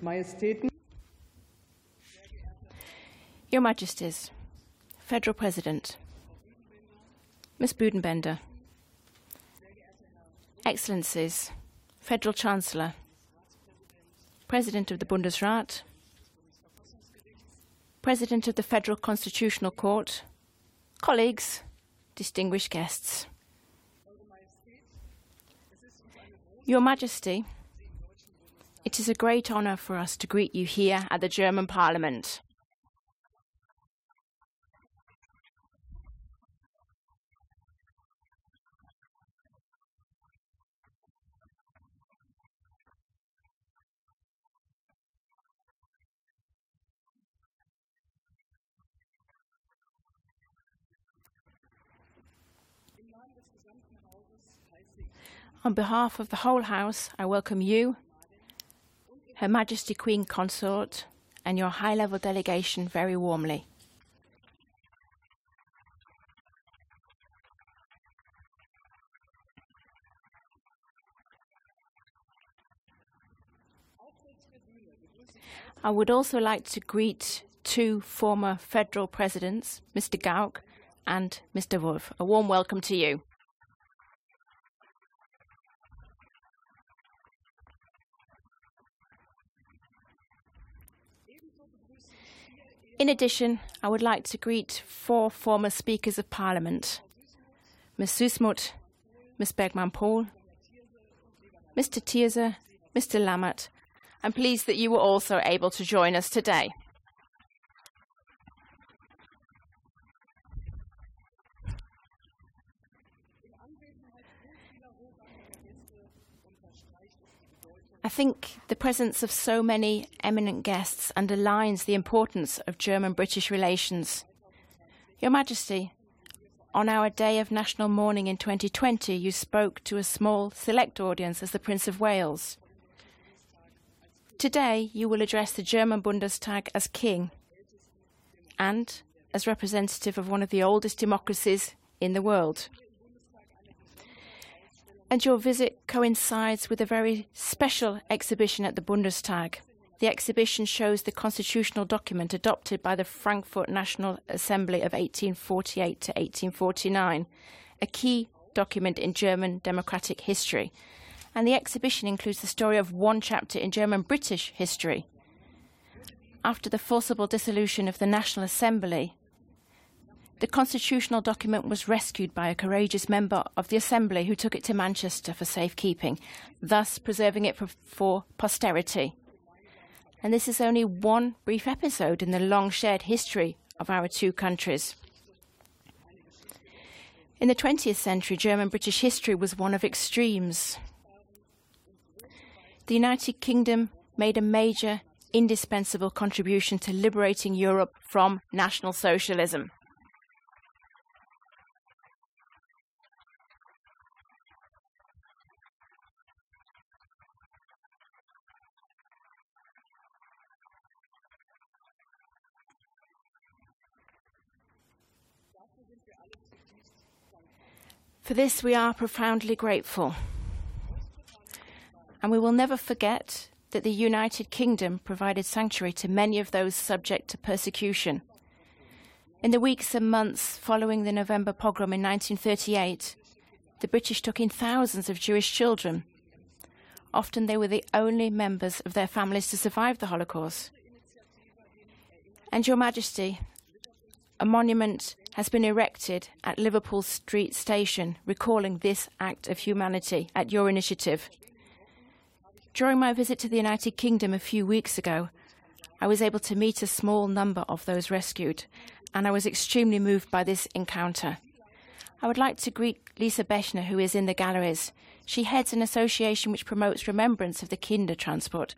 Majestäten, Your Majesties, Federal President, Miss Büdenbender, Excellencies, Federal Chancellor, President of the Bundesrat, President of the Federal Constitutional Court, colleagues, distinguished guests. Your Majesty, it is a great honour for us to greet you here at the German Parliament. On behalf of the whole House, I welcome you, Her Majesty Queen Consort, and your high level delegation very warmly. I would also like to greet two former federal presidents, Mr. Gauck and Mr. Wulff. A warm welcome to you. In addition, I would like to greet four former Speakers of Parliament Ms. Süssmuth, Ms. Bergmann Pohl, Mr. Thierse, Mr. Lammert. I'm pleased that you were also able to join us today. I think the presence of so many eminent guests underlines the importance of German British relations. Your Majesty, on our day of national mourning in 2020, you spoke to a small, select audience as the Prince of Wales. Today, you will address the German Bundestag as King and as representative of one of the oldest democracies in the world and your visit coincides with a very special exhibition at the Bundestag. The exhibition shows the constitutional document adopted by the Frankfurt National Assembly of 1848 to 1849, a key document in German democratic history. And the exhibition includes the story of one chapter in German British history. After the forcible dissolution of the National Assembly, the constitutional document was rescued by a courageous member of the Assembly who took it to Manchester for safekeeping, thus preserving it for, for, posterity. And this is only one brief episode in the long shared history of our two countries. In the 20th century, German British history was one of extremes. The United Kingdom made a major, indispensable contribution to liberating Europe from National Socialism. For this, we are profoundly grateful. And we will never forget that the United Kingdom provided sanctuary to many of those subject to persecution. In the weeks and months following the November pogrom in 1938, the British took in thousands of Jewish children. Often they were the only members of their families to survive the Holocaust. And Your Majesty, a monument has been erected at Liverpool Street Station, recalling this act of humanity at your initiative. During my visit to the United Kingdom a few weeks ago, I was able to meet a small number of those rescued, and I was extremely moved by this encounter. I would like to greet Lisa Bechner, who is in the galleries. She heads an association which promotes remembrance of the Kinder transport.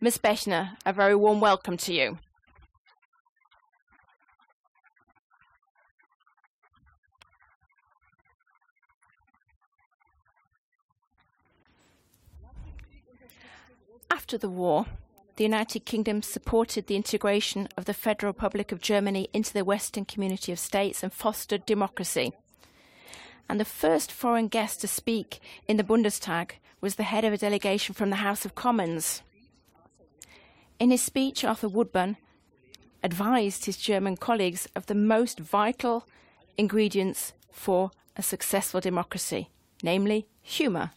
Miss Bechner, a very warm welcome to you. After the war, the United Kingdom supported the integration of the Federal Republic of Germany into the Western community of states and fostered democracy. And the first foreign guest to speak in the Bundestag was the head of a delegation from the House of Commons. In his speech, Arthur Woodburn advised his German colleagues of the most vital ingredients for a successful democracy, namely humour.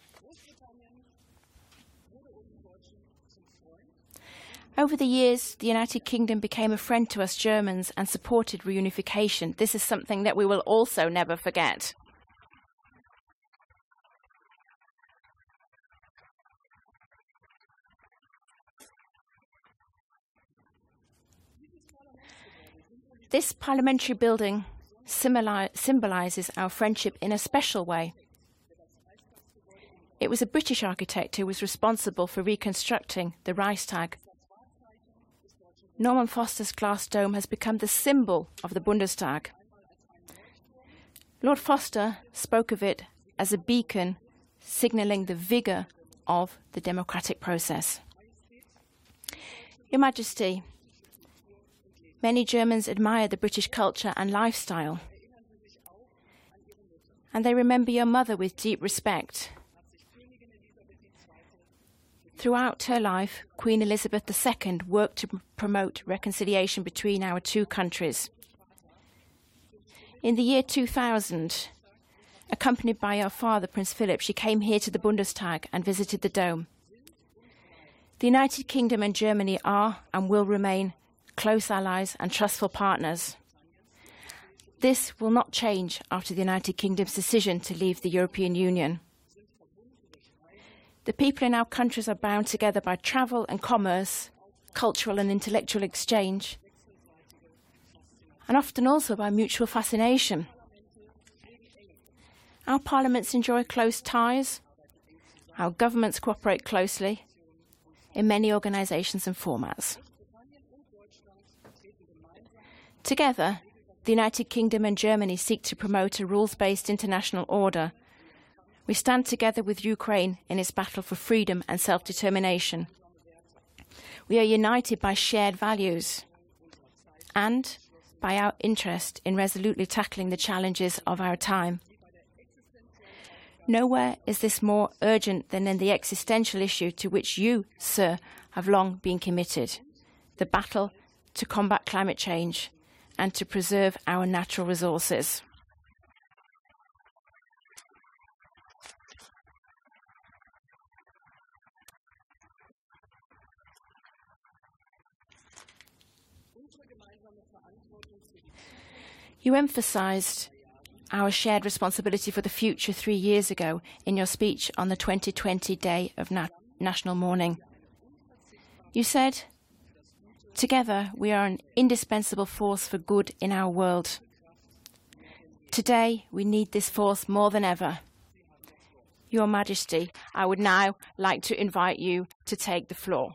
Over the years, the United Kingdom became a friend to us Germans and supported reunification. This is something that we will also never forget. This parliamentary building symbolises our friendship in a special way. It was a British architect who was responsible for reconstructing the Reichstag. Norman Foster's glass dome has become the symbol of the Bundestag. Lord Foster spoke of it as a beacon signalling the vigour of the democratic process. Your Majesty, Many Germans admire the British culture and lifestyle. And they remember your mother with deep respect. Throughout her life, Queen Elizabeth II worked to promote reconciliation between our two countries. In the year 2000, accompanied by her father, Prince Philip, she came here to the Bundestag and visited the Dome. The United Kingdom and Germany are and will remain close allies, and trustful partners. This will not change after the United Kingdom's decision to leave the European Union. The people in our countries are bound together by travel and commerce, cultural and intellectual exchange, and often also by mutual fascination. Our parliaments enjoy close ties, our governments cooperate closely in many organisations and formats. Together, the United Kingdom and Germany seek to promote a rules based international order. We stand together with Ukraine in its battle for freedom and self determination. We are united by shared values and by our interest in resolutely tackling the challenges of our time. Nowhere is this more urgent than in the existential issue to which you, sir, have long been committed the battle to combat climate change and to preserve our natural resources. You emphasised our shared responsibility for the future three years ago in your speech on the 2020 Day of Na- National Mourning. You said, Together, we are an indispensable force for good in our world. Today, we need this force more than ever. Your Majesty, I would now like to invite you to take the floor.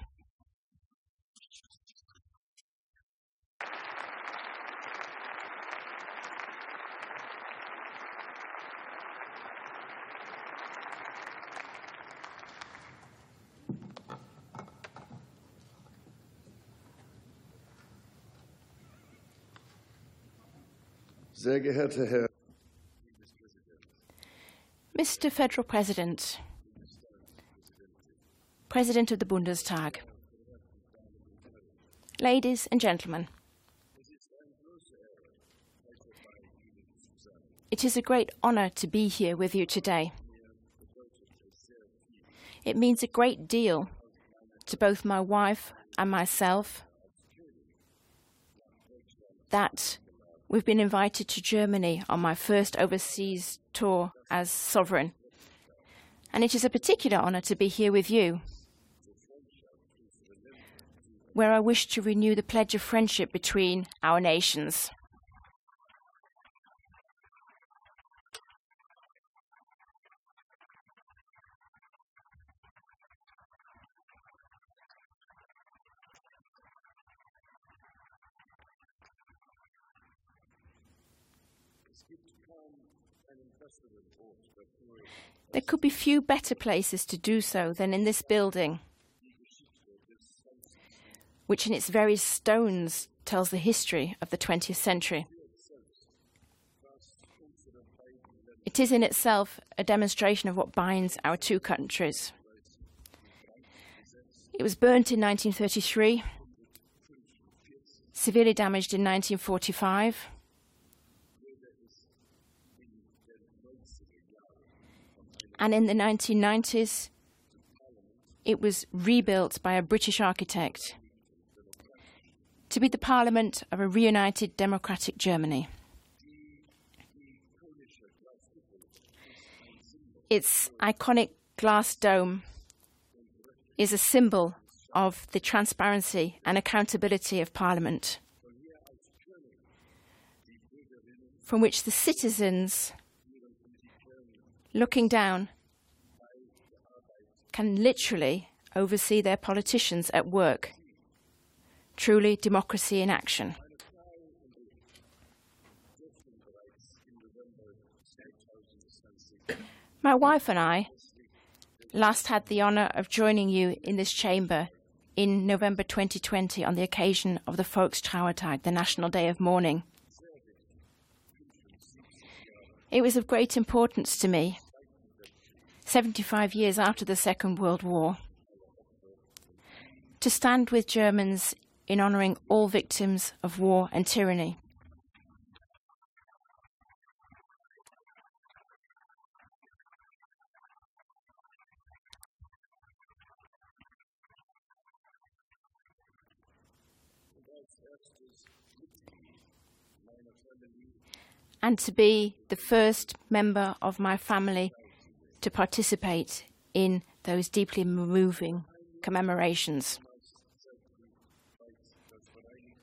Sehr geehrter Herr Mr. Federal President, President of the Bundestag, ladies and gentlemen, it is a great honor to be here with you today. It means a great deal to both my wife and myself that We've been invited to Germany on my first overseas tour as sovereign. And it is a particular honour to be here with you, where I wish to renew the pledge of friendship between our nations. There could be few better places to do so than in this building, which in its very stones tells the history of the 20th century. It is in itself a demonstration of what binds our two countries. It was burnt in 1933 severely damaged in 1945. And in the 1990s, it was rebuilt by a British architect to be the parliament of a reunited democratic Germany. Its iconic glass dome is a symbol of the transparency and accountability of Parliament, from which the citizens looking down can literally oversee their politicians at work. Truly, democracy in action. My wife and I last had the honour of joining you in this chamber in November 2020 on the occasion of the Volkstrauertag, the National Day of Mourning. It was of great importance to me, 75 years after the Second World War, to stand with Germans in honouring all victims of war and tyranny. and to be the first member of my family to participate in those deeply moving commemorations.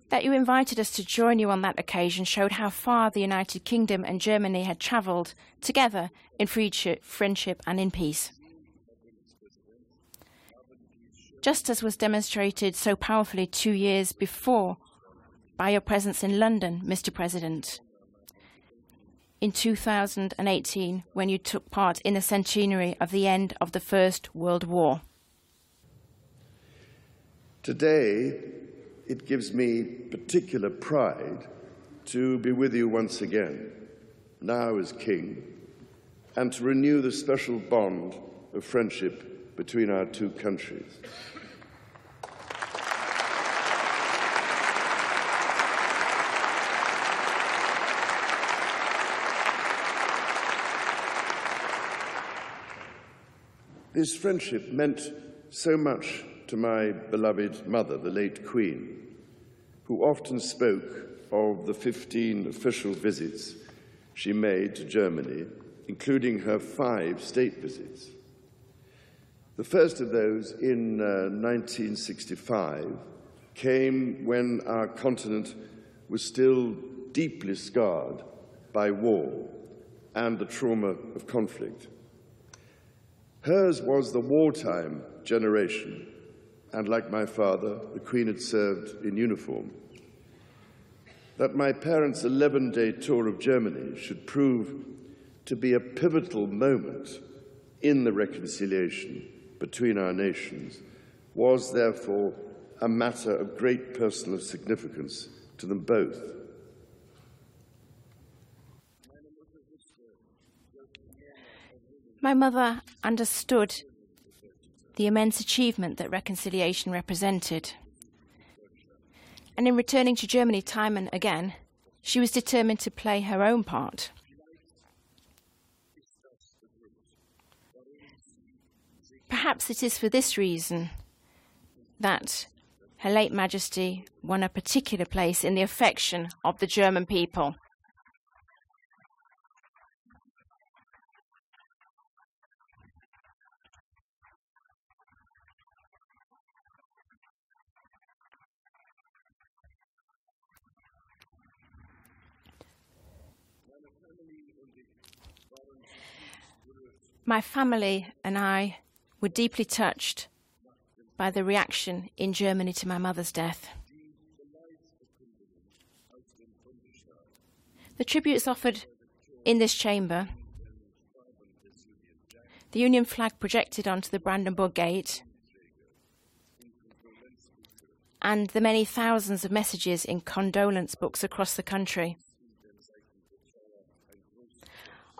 That you invited us to join you on that occasion showed how far the United Kingdom and Germany had travelled together in friendship and in peace. Just as was demonstrated so powerfully two years before by your presence in London, Mr. President, in 2018 when you took part in the centenary of the end of the First World War. Today, it gives me particular pride to be with you once again, now as King, and to renew the special bond of friendship between our two countries. This friendship meant so much to my beloved mother, the late Queen, who often spoke of the 15 official visits she made to Germany, including her five state visits. The first of those in uh, 1965 came when our continent was still deeply scarred by war and the trauma of conflict. Hers was the wartime generation, and like my father, the Queen had served in uniform. That my parents' 11 day tour of Germany should prove to be a pivotal moment in the reconciliation between our nations was therefore a matter of great personal significance to them both. My mother understood the immense achievement that reconciliation represented. And in returning to Germany time and again, she was determined to play her own part. Perhaps it is for this reason that Her late Majesty won a particular place in the affection of the German people. My family and I were deeply touched by the reaction in Germany to my mother's death. The tributes offered in this chamber, the Union flag projected onto the Brandenburg Gate, and the many thousands of messages in condolence books across the country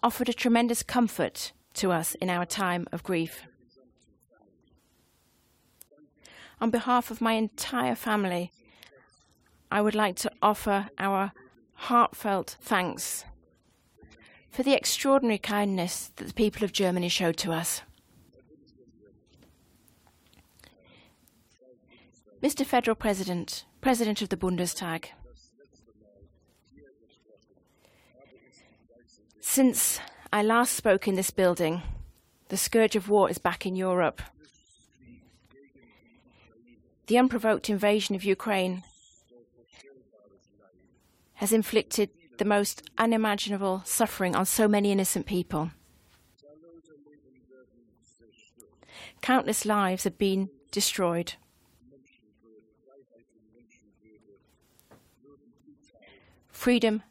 offered a tremendous comfort to us in our time of grief. On behalf of my entire family, I would like to offer our heartfelt thanks for the extraordinary kindness that the people of Germany showed to us. Mr. Federal President, President of the Bundestag, since I last spoke in this building, the scourge of war is back in Europe. The unprovoked invasion of Ukraine has inflicted the most unimaginable suffering on so many innocent people. Countless lives have been destroyed. Freedom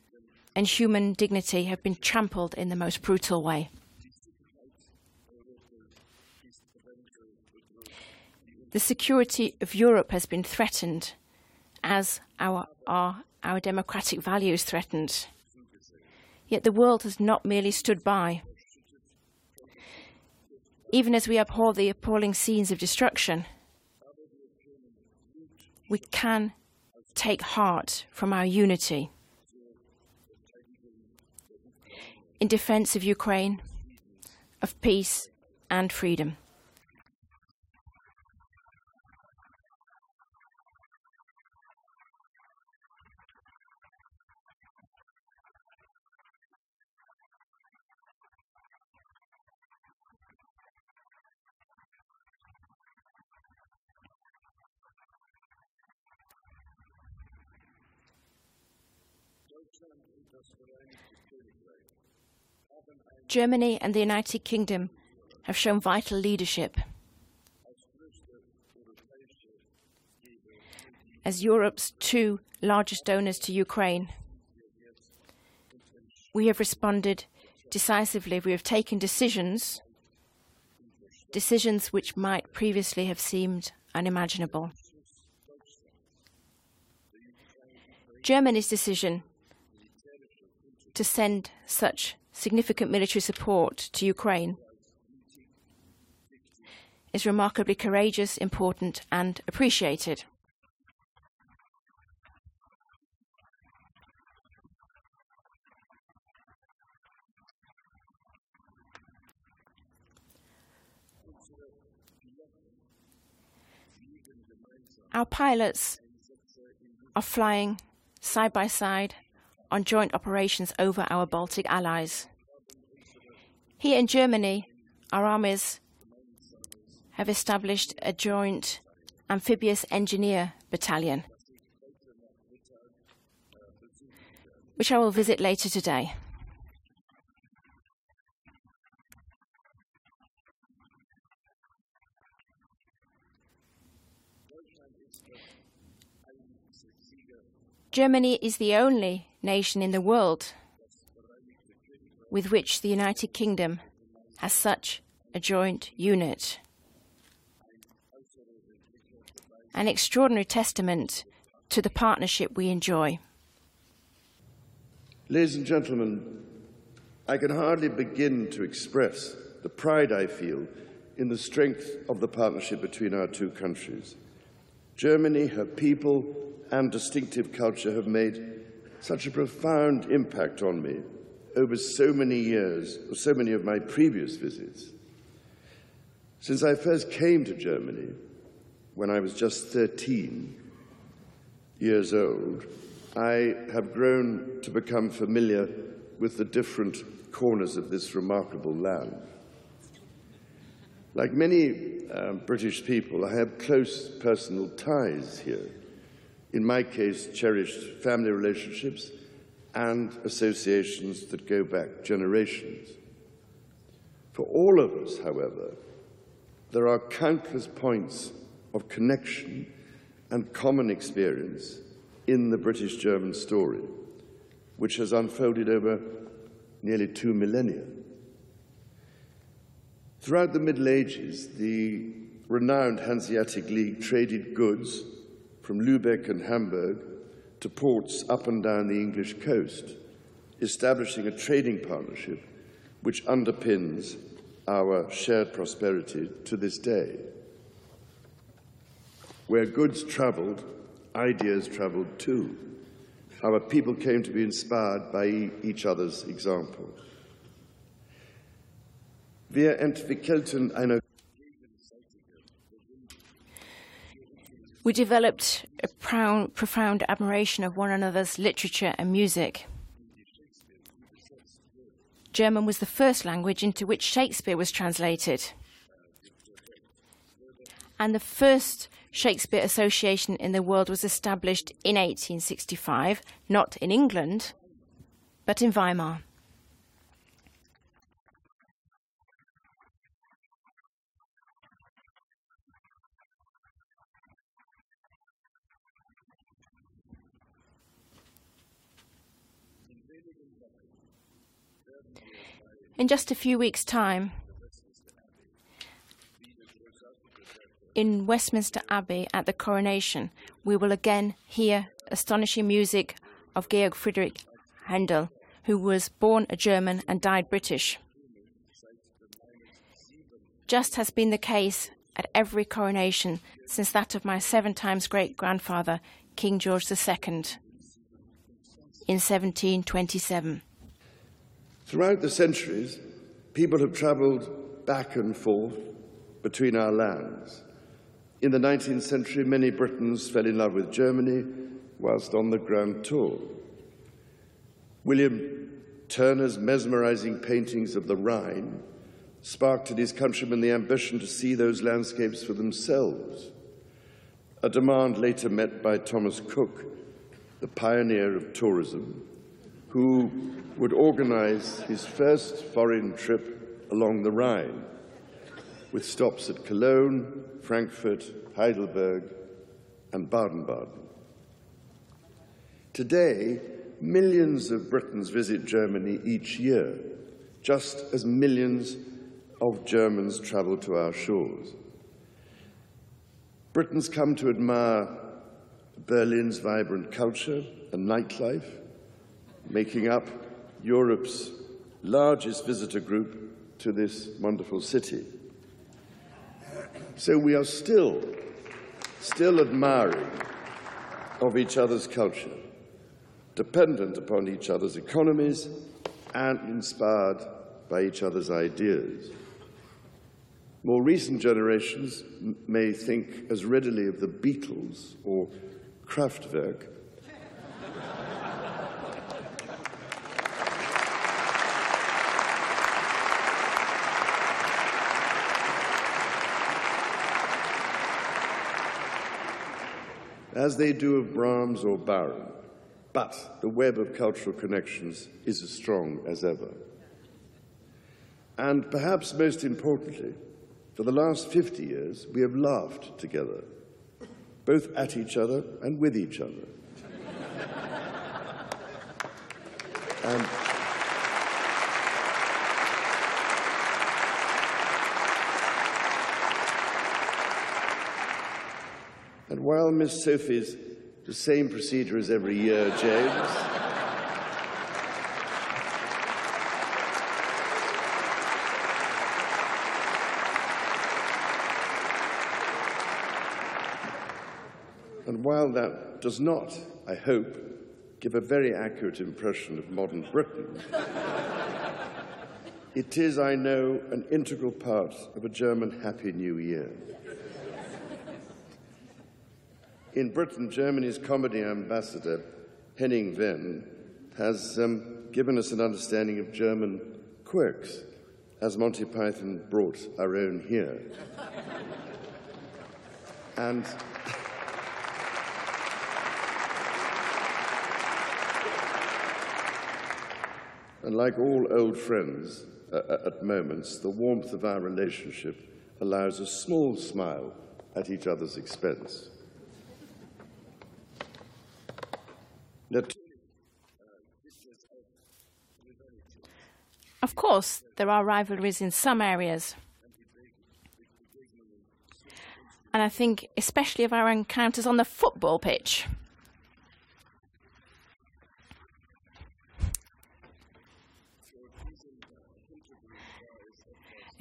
and human dignity have been trampled in the most brutal way. The security of Europe has been threatened as our, our, our democratic values threatened. Yet the world has not merely stood by. Even as we abhor the appalling scenes of destruction, we can take heart from our unity. In defense of Ukraine, of peace and freedom. Germany and the United Kingdom have shown vital leadership. As Europe's two largest donors to Ukraine, we have responded decisively. We have taken decisions, decisions which might previously have seemed unimaginable. Germany's decision to send such significant military support to Ukraine is remarkably courageous, important, and appreciated. Our pilots are flying side by side on joint operations over our Baltic allies. Here in Germany, our armies have established a joint amphibious engineer battalion, which I will visit later today. Germany is the only nation in the world with which the United Kingdom has such a joint unit. An extraordinary testament to the partnership we enjoy. Ladies and gentlemen, I can hardly begin to express the pride I feel in the strength of the partnership between our two countries. Germany, her people, and distinctive culture have made such a profound impact on me over so many years, or so many of my previous visits. Since I first came to Germany, when I was just 13 years old, I have grown to become familiar with the different corners of this remarkable land. Like many uh, British people, I have close personal ties here in my case, cherished family relationships and associations that go back generations. For all of us, however, there are countless points of connection and common experience in the British German story, which has unfolded over nearly two millennia. Throughout the Middle Ages, the renowned Hanseatic League traded goods from Lübeck and Hamburg to ports up and down the English coast, establishing a trading partnership which underpins our shared prosperity to this day. Where goods travelled, ideas traveled too. Our people came to be inspired by each other's example. Wir entwickelten eine We developed a profound, profound admiration of one another's literature and music. German was the first language into which Shakespeare was translated. And the first Shakespeare Association in the world was established in 1865, not in England, but in Weimar. In just a few weeks' time, in Westminster Abbey at the coronation, we will again hear astonishing music of Georg Friedrich Handel, who was born a German and died British. Just has been the case at every coronation since that of my seven times great grandfather, King George II, in 1727. Throughout the centuries, people have travelled back and forth between our lands. In the 19th century, many Britons fell in love with Germany whilst on the Grand Tour. William Turner's mesmerizing paintings of the Rhine sparked in his countrymen the ambition to see those landscapes for themselves, a demand later met by Thomas Cook, the pioneer of tourism, who would organize his first foreign trip along the Rhine, with stops at Cologne, Frankfurt, Heidelberg, and Baden Baden. Today, millions of Britons visit Germany each year, just as millions of Germans travel to our shores. Britons come to admire Berlin's vibrant culture and nightlife, making up Europe's largest visitor group to this wonderful city. So we are still, still admiring of each other's culture, dependent upon each other's economies, and inspired by each other's ideas. More recent generations may think as readily of the Beatles or Kraftwerk as they do of Brahms or Byron, but the web of cultural connections is as strong as ever. And perhaps most importantly, for the last 50 years, we have laughed together, both at each other and with each other. and And while Miss Sophie's the same procedure as every year, James. While that does not, I hope, give a very accurate impression of modern Britain, it is, I know, an integral part of a German Happy New Year. In Britain, Germany's comedy ambassador, Henning Wehn, has um, given us an understanding of German quirks, as Monty Python brought our own here. and And like all old friends, uh, at moments, the warmth of our relationship allows a small smile at each other's expense. Of course, there are rivalries in some areas. And I think especially of our encounters on the football pitch.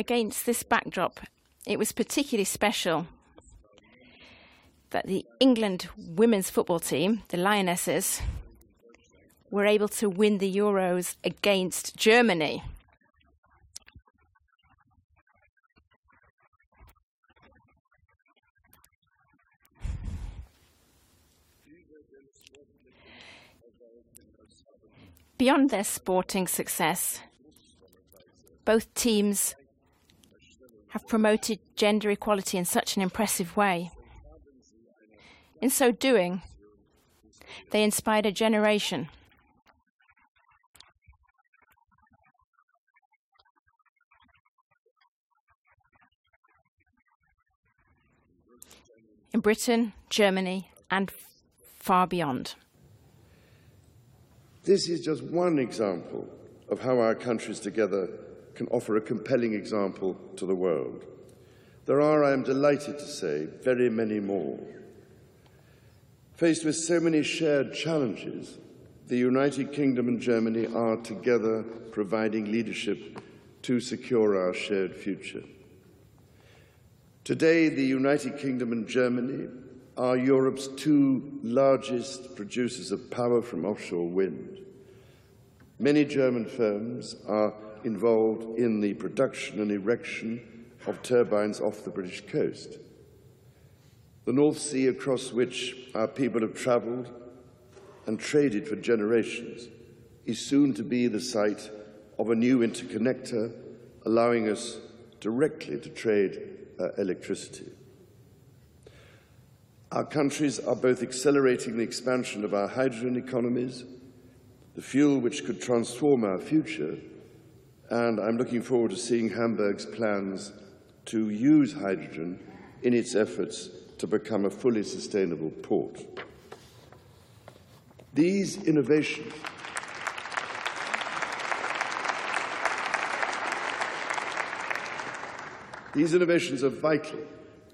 Against this backdrop, it was particularly special that the England women's football team, the Lionesses, were able to win the Euros against Germany. Beyond their sporting success, both teams have promoted gender equality in such an impressive way. In so doing, they inspired a generation. In Britain, Germany, and far beyond. This is just one example of how our countries together can offer a compelling example to the world. There are, I am delighted to say, very many more. Faced with so many shared challenges, the United Kingdom and Germany are together providing leadership to secure our shared future. Today, the United Kingdom and Germany are Europe's two largest producers of power from offshore wind. Many German firms are involved in the production and erection of turbines off the British coast. The North Sea, across which our people have travelled and traded for generations, is soon to be the site of a new interconnector, allowing us directly to trade uh, electricity. Our countries are both accelerating the expansion of our hydrogen economies, the fuel which could transform our future, and I'm looking forward to seeing Hamburg's plans to use hydrogen in its efforts to become a fully sustainable port. These innovations These innovations are vital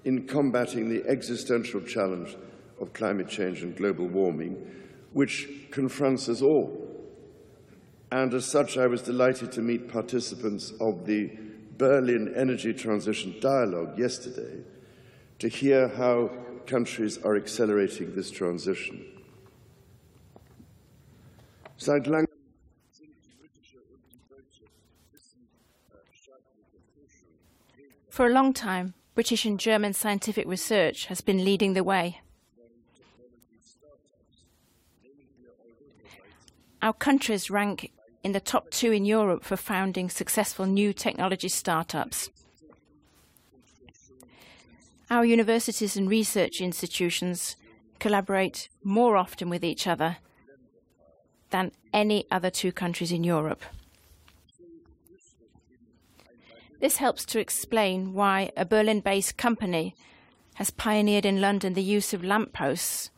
in combating the existential challenge of climate change and global warming, which confronts us all. And as such, I was delighted to meet participants of the Berlin Energy Transition Dialogue yesterday to hear how countries are accelerating this transition. Seit For a long time, British and German scientific research has been leading the way. Our countries rank in the top two in Europe for founding successful new technology startups. Our universities and research institutions collaborate more often with each other than any other two countries in Europe. This helps to explain why a Berlin based company has pioneered in London the use of lampposts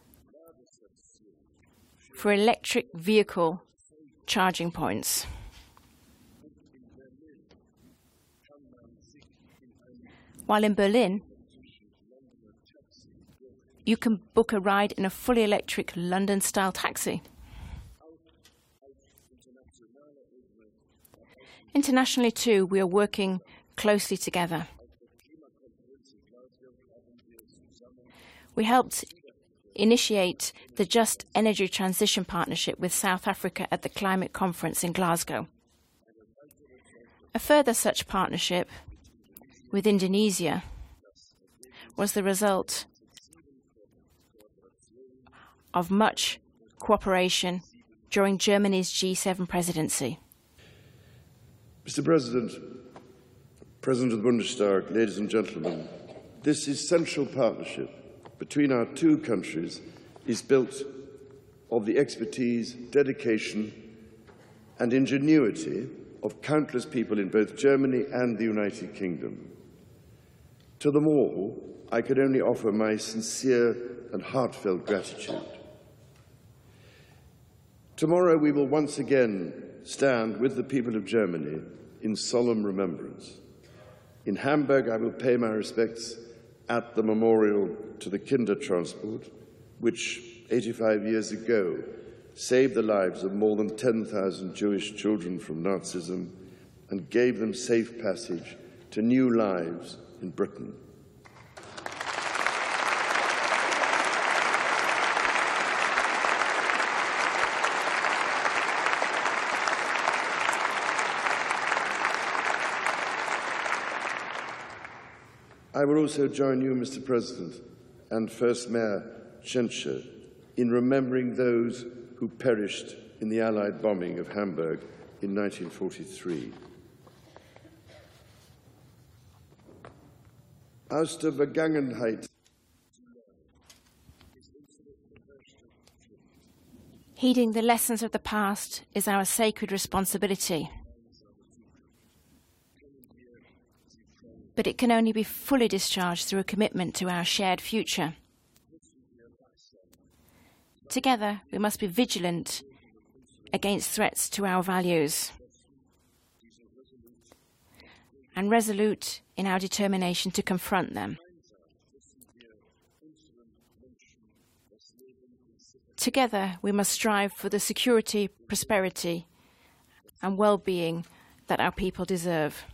for electric vehicle charging points. While in Berlin, you can book a ride in a fully electric London style taxi. Internationally, too, we are working closely together. We helped initiate the Just Energy Transition Partnership with South Africa at the Climate Conference in Glasgow. A further such partnership with Indonesia was the result of much cooperation during Germany's G7 presidency. Mr. President, President of the Bundestag, ladies and gentlemen, this essential partnership between our two countries is built of the expertise, dedication, and ingenuity of countless people in both Germany and the United Kingdom. To them all, I can only offer my sincere and heartfelt gratitude. Tomorrow, we will once again stand with the people of Germany in solemn remembrance. In Hamburg, I will pay my respects at the memorial to the Kindertransport, which 85 years ago saved the lives of more than 10,000 Jewish children from Nazism and gave them safe passage to new lives in Britain. I will also join you, Mr. President, and First Mayor Tschentscher in remembering those who perished in the Allied bombing of Hamburg in 1943. Aus der Vergangenheit Heeding the lessons of the past is our sacred responsibility. But it can only be fully discharged through a commitment to our shared future. Together, we must be vigilant against threats to our values and resolute in our determination to confront them. Together, we must strive for the security, prosperity, and well being that our people deserve.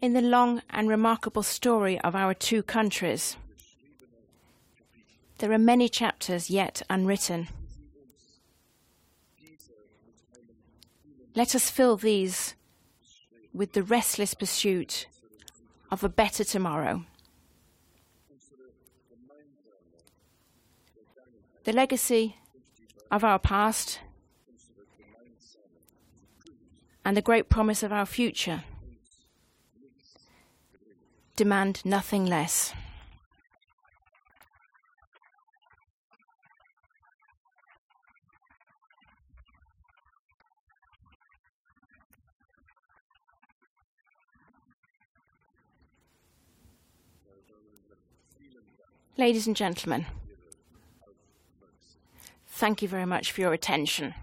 In the long and remarkable story of our two countries, there are many chapters yet unwritten. Let us fill these with the restless pursuit of a better tomorrow. The legacy of our past and the great promise of our future demand nothing less. Ladies and gentlemen, thank you very much for your attention.